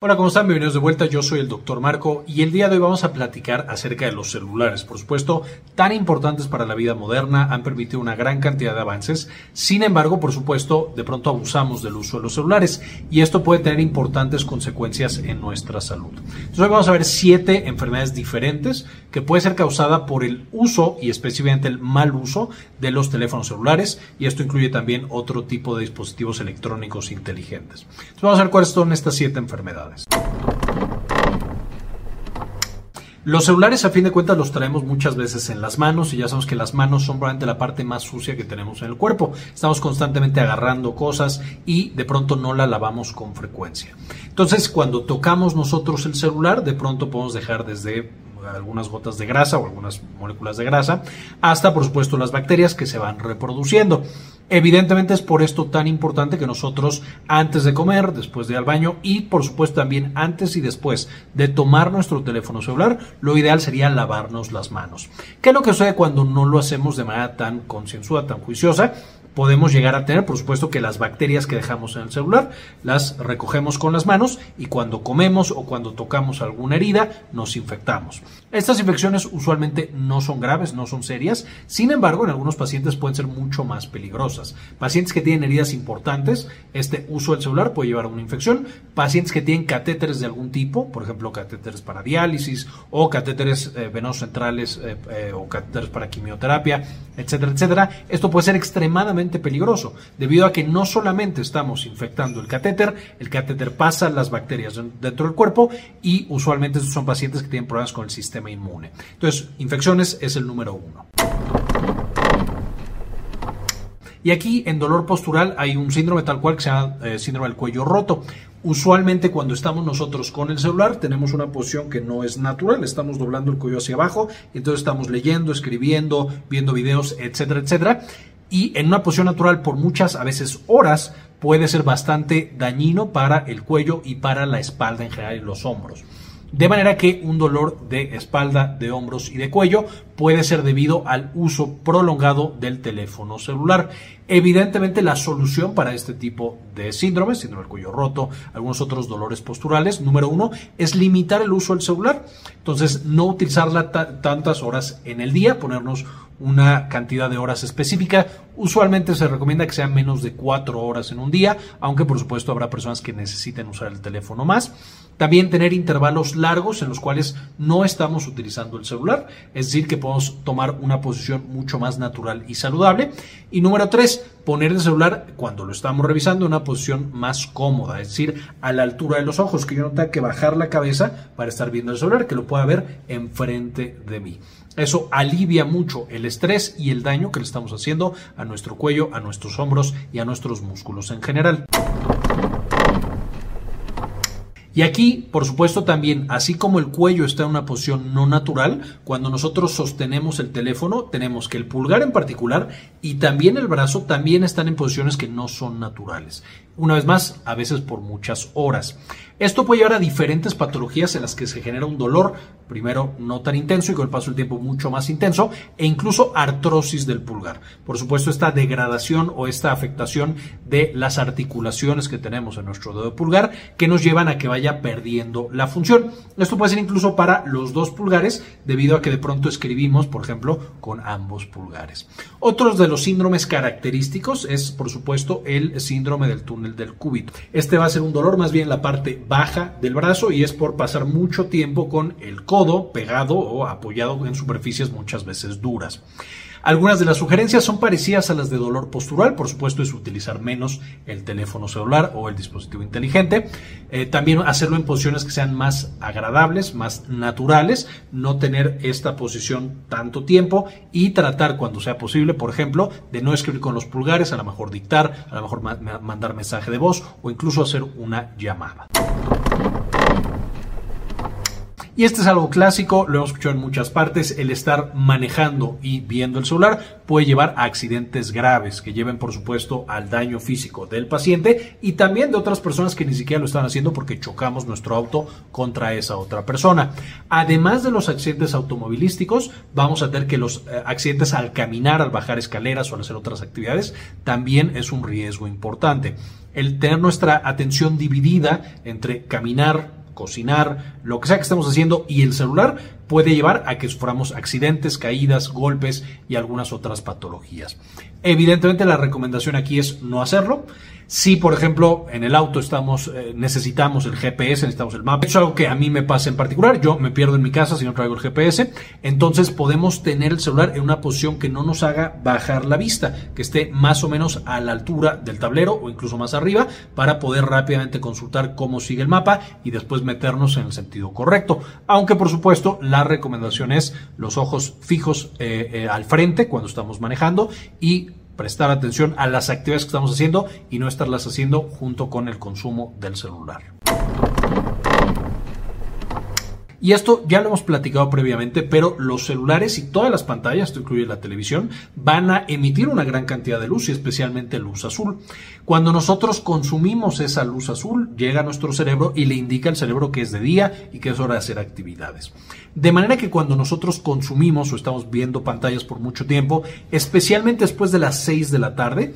Hola, ¿cómo están? Bienvenidos de vuelta. Yo soy el doctor Marco y el día de hoy vamos a platicar acerca de los celulares. Por supuesto, tan importantes para la vida moderna, han permitido una gran cantidad de avances. Sin embargo, por supuesto, de pronto abusamos del uso de los celulares y esto puede tener importantes consecuencias en nuestra salud. Hoy vamos a ver siete enfermedades diferentes que puede ser causada por el uso y específicamente el mal uso de los teléfonos celulares y esto incluye también otro tipo de dispositivos electrónicos inteligentes. Entonces, vamos a ver cuáles son estas siete enfermedades. Los celulares, a fin de cuentas, los traemos muchas veces en las manos y ya sabemos que las manos son probablemente la parte más sucia que tenemos en el cuerpo. Estamos constantemente agarrando cosas y de pronto no la lavamos con frecuencia. Entonces, cuando tocamos nosotros el celular, de pronto podemos dejar desde algunas gotas de grasa o algunas moléculas de grasa, hasta por supuesto las bacterias que se van reproduciendo. Evidentemente es por esto tan importante que nosotros antes de comer, después de ir al baño y por supuesto también antes y después de tomar nuestro teléfono celular, lo ideal sería lavarnos las manos. ¿Qué es lo que sucede cuando no lo hacemos de manera tan concienzuda, tan juiciosa? Podemos llegar a tener, por supuesto, que las bacterias que dejamos en el celular las recogemos con las manos y cuando comemos o cuando tocamos alguna herida nos infectamos. Estas infecciones usualmente no son graves, no son serias, sin embargo, en algunos pacientes pueden ser mucho más peligrosas. Pacientes que tienen heridas importantes, este uso del celular puede llevar a una infección. Pacientes que tienen catéteres de algún tipo, por ejemplo, catéteres para diálisis o catéteres eh, venosos centrales eh, eh, o catéteres para quimioterapia, etcétera, etcétera. Esto puede ser extremadamente peligroso, debido a que no solamente estamos infectando el catéter, el catéter pasa las bacterias dentro del cuerpo y usualmente son pacientes que tienen problemas con el sistema inmune. Entonces, infecciones es el número uno. Y aquí en dolor postural hay un síndrome tal cual que se llama eh, síndrome del cuello roto. Usualmente cuando estamos nosotros con el celular tenemos una posición que no es natural, estamos doblando el cuello hacia abajo, entonces estamos leyendo, escribiendo, viendo videos, etcétera, etcétera y en una posición natural por muchas, a veces horas, puede ser bastante dañino para el cuello y para la espalda en general y los hombros. De manera que un dolor de espalda, de hombros y de cuello puede ser debido al uso prolongado del teléfono celular. Evidentemente la solución para este tipo de síndromes, síndrome del cuello roto, algunos otros dolores posturales, número uno, es limitar el uso del celular. Entonces no utilizarla tantas horas en el día, ponernos una cantidad de horas específica. Usualmente se recomienda que sean menos de cuatro horas en un día, aunque por supuesto habrá personas que necesiten usar el teléfono más. También tener intervalos largos en los cuales no estamos utilizando el celular, es decir, que podemos tomar una posición mucho más natural y saludable. Y número tres, poner el celular cuando lo estamos revisando en una posición más cómoda, es decir, a la altura de los ojos, que yo no tenga que bajar la cabeza para estar viendo el celular, que lo pueda ver enfrente de mí. Eso alivia mucho el estrés y el daño que le estamos haciendo a nuestro cuello, a nuestros hombros y a nuestros músculos en general. Y aquí, por supuesto, también, así como el cuello está en una posición no natural, cuando nosotros sostenemos el teléfono, tenemos que el pulgar en particular y también el brazo también están en posiciones que no son naturales. Una vez más, a veces por muchas horas. Esto puede llevar a diferentes patologías en las que se genera un dolor, primero no tan intenso y con el paso del tiempo mucho más intenso, e incluso artrosis del pulgar. Por supuesto, esta degradación o esta afectación de las articulaciones que tenemos en nuestro dedo pulgar que nos llevan a que vaya perdiendo la función. Esto puede ser incluso para los dos pulgares, debido a que de pronto escribimos, por ejemplo, con ambos pulgares. Otros de los síndromes característicos es, por supuesto, el síndrome del túnel del cúbito. Este va a ser un dolor más bien en la parte baja del brazo y es por pasar mucho tiempo con el codo pegado o apoyado en superficies muchas veces duras. Algunas de las sugerencias son parecidas a las de dolor postural, por supuesto es utilizar menos el teléfono celular o el dispositivo inteligente, eh, también hacerlo en posiciones que sean más agradables, más naturales, no tener esta posición tanto tiempo y tratar cuando sea posible, por ejemplo, de no escribir con los pulgares, a lo mejor dictar, a lo mejor mandar mensaje de voz o incluso hacer una llamada. Y este es algo clásico, lo hemos escuchado en muchas partes, el estar manejando y viendo el celular puede llevar a accidentes graves que lleven por supuesto al daño físico del paciente y también de otras personas que ni siquiera lo están haciendo porque chocamos nuestro auto contra esa otra persona. Además de los accidentes automovilísticos, vamos a tener que los eh, accidentes al caminar, al bajar escaleras o al hacer otras actividades, también es un riesgo importante. El tener nuestra atención dividida entre caminar, cocinar, lo que sea que estemos haciendo y el celular puede llevar a que suframos accidentes, caídas, golpes y algunas otras patologías. Evidentemente la recomendación aquí es no hacerlo. Si, por ejemplo, en el auto estamos, eh, necesitamos el GPS, necesitamos el mapa, es algo que a mí me pasa en particular, yo me pierdo en mi casa si no traigo el GPS, entonces podemos tener el celular en una posición que no nos haga bajar la vista, que esté más o menos a la altura del tablero o incluso más arriba para poder rápidamente consultar cómo sigue el mapa y después meternos en el sentido correcto. Aunque, por supuesto, la recomendación es los ojos fijos eh, eh, al frente cuando estamos manejando y prestar atención a las actividades que estamos haciendo y no estarlas haciendo junto con el consumo del celular. Y esto ya lo hemos platicado previamente, pero los celulares y todas las pantallas, esto incluye la televisión, van a emitir una gran cantidad de luz y especialmente luz azul. Cuando nosotros consumimos esa luz azul, llega a nuestro cerebro y le indica al cerebro que es de día y que es hora de hacer actividades. De manera que cuando nosotros consumimos o estamos viendo pantallas por mucho tiempo, especialmente después de las 6 de la tarde,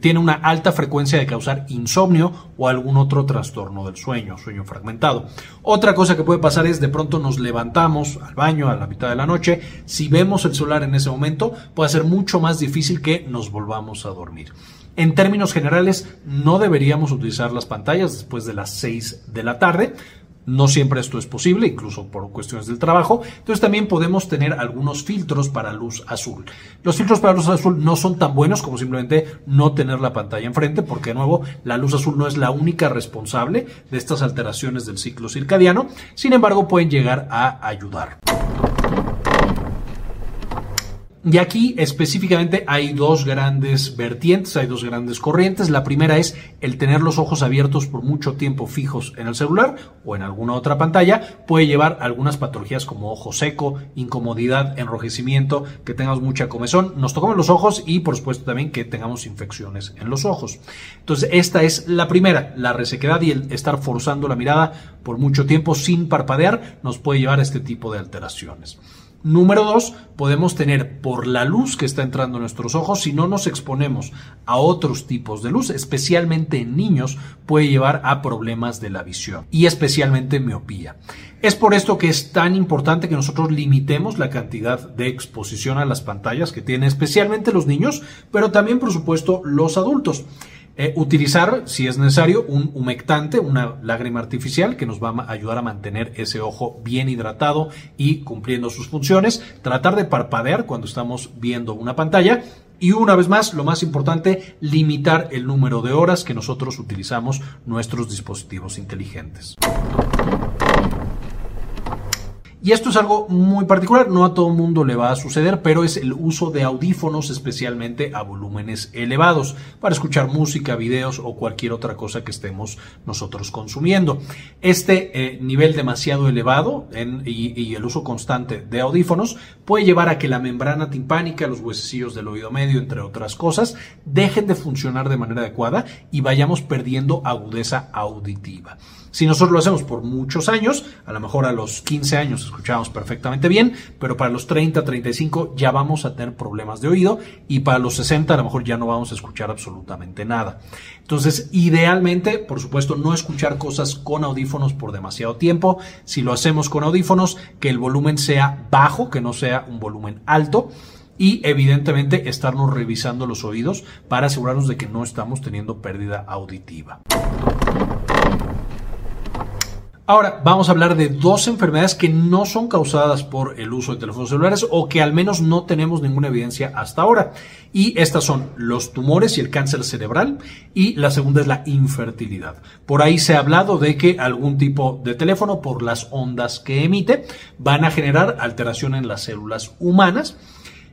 tiene una alta frecuencia de causar insomnio o algún otro trastorno del sueño, sueño fragmentado. Otra cosa que puede pasar es de pronto nos levantamos al baño a la mitad de la noche, si vemos el celular en ese momento puede ser mucho más difícil que nos volvamos a dormir. En términos generales, no deberíamos utilizar las pantallas después de las 6 de la tarde. No siempre esto es posible, incluso por cuestiones del trabajo. Entonces también podemos tener algunos filtros para luz azul. Los filtros para luz azul no son tan buenos como simplemente no tener la pantalla enfrente, porque de nuevo la luz azul no es la única responsable de estas alteraciones del ciclo circadiano. Sin embargo, pueden llegar a ayudar. Y aquí específicamente hay dos grandes vertientes, hay dos grandes corrientes. La primera es el tener los ojos abiertos por mucho tiempo fijos en el celular o en alguna otra pantalla. Puede llevar a algunas patologías como ojo seco, incomodidad, enrojecimiento, que tengamos mucha comezón, nos tocamos los ojos y por supuesto también que tengamos infecciones en los ojos. Entonces esta es la primera, la resequedad y el estar forzando la mirada por mucho tiempo sin parpadear nos puede llevar a este tipo de alteraciones. Número dos, podemos tener por la luz que está entrando en nuestros ojos, si no nos exponemos a otros tipos de luz, especialmente en niños, puede llevar a problemas de la visión y especialmente miopía. Es por esto que es tan importante que nosotros limitemos la cantidad de exposición a las pantallas que tienen especialmente los niños, pero también por supuesto los adultos. Eh, utilizar, si es necesario, un humectante, una lágrima artificial que nos va a ayudar a mantener ese ojo bien hidratado y cumpliendo sus funciones. Tratar de parpadear cuando estamos viendo una pantalla. Y una vez más, lo más importante, limitar el número de horas que nosotros utilizamos nuestros dispositivos inteligentes. Y esto es algo muy particular, no a todo mundo le va a suceder, pero es el uso de audífonos especialmente a volúmenes elevados para escuchar música, videos o cualquier otra cosa que estemos nosotros consumiendo. Este eh, nivel demasiado elevado y, y, el uso constante de audífonos puede llevar a que la membrana timpánica, los huesecillos del oído medio, entre otras cosas, dejen de funcionar de manera adecuada y vayamos perdiendo agudeza auditiva. Si nosotros lo hacemos por muchos años, a lo mejor a los 15 años escuchamos perfectamente bien, pero para los 30, 35 ya vamos a tener problemas de oído y para los 60 a lo mejor ya no vamos a escuchar absolutamente nada. Entonces, idealmente, por supuesto, no escuchar cosas con audífonos por demasiado tiempo. Si lo hacemos con audífonos, que el volumen sea bajo, que no sea un volumen alto y evidentemente estarnos revisando los oídos para asegurarnos de que no estamos teniendo pérdida auditiva. Ahora vamos a hablar de dos enfermedades que no son causadas por el uso de teléfonos celulares o que al menos no tenemos ninguna evidencia hasta ahora. Y estas son los tumores y el cáncer cerebral y la segunda es la infertilidad. Por ahí se ha hablado de que algún tipo de teléfono por las ondas que emite van a generar alteración en las células humanas.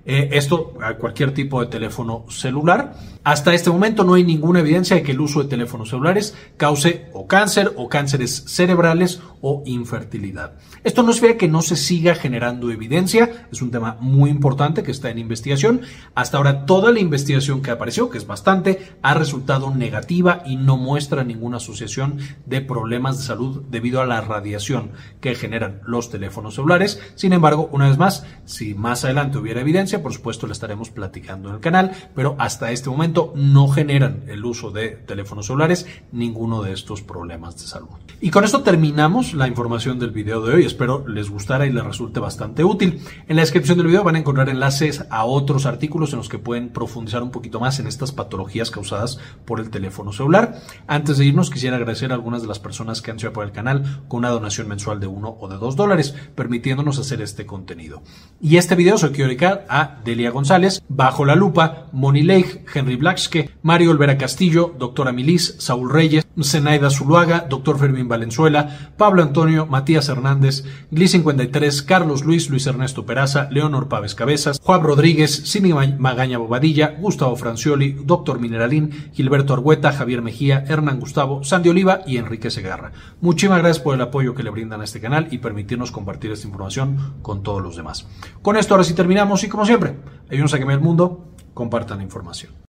Eh, esto a cualquier tipo de teléfono celular. Hasta este momento no hay ninguna evidencia de que el uso de teléfonos celulares cause o cáncer o cánceres cerebrales o infertilidad. Esto no significa que no se siga generando evidencia, es un tema muy importante que está en investigación. Hasta ahora toda la investigación que apareció, que es bastante, ha resultado negativa y no muestra ninguna asociación de problemas de salud debido a la radiación que generan los teléfonos celulares. Sin embargo, una vez más, si más adelante hubiera evidencia, por supuesto la estaremos platicando en el canal, pero hasta este momento no generan el uso de teléfonos celulares ninguno de estos problemas de salud. Y con esto terminamos la información del video de hoy. Espero les gustara y les resulte bastante útil. En la descripción del video van a encontrar enlaces a otros artículos en los que pueden profundizar un poquito más en estas patologías causadas por el teléfono celular. Antes de irnos, quisiera agradecer a algunas de las personas que han sido por el canal con una donación mensual de uno o de dos dólares, permitiéndonos hacer este contenido. Y este video se quiero dedicar a Delia González, Bajo la Lupa, Moni Leigh, Henry Blackske, Mario Olvera Castillo, Doctora Milis, Saúl Reyes, Zenaida Zuluaga, Doctor Fermín Valenzuela, Pablo Antonio, Matías Hernández, Gli53, Carlos Luis, Luis Ernesto Peraza, Leonor Pávez Cabezas, Juan Rodríguez, Cini Magaña Bobadilla, Gustavo Francioli, Doctor Mineralín, Gilberto Argueta, Javier Mejía, Hernán Gustavo, Sandy Oliva y Enrique Segarra. Muchísimas gracias por el apoyo que le brindan a este canal y permitirnos compartir esta información con todos los demás. Con esto ahora sí terminamos y como siempre, ayúdenos a cambiar el mundo, compartan la información.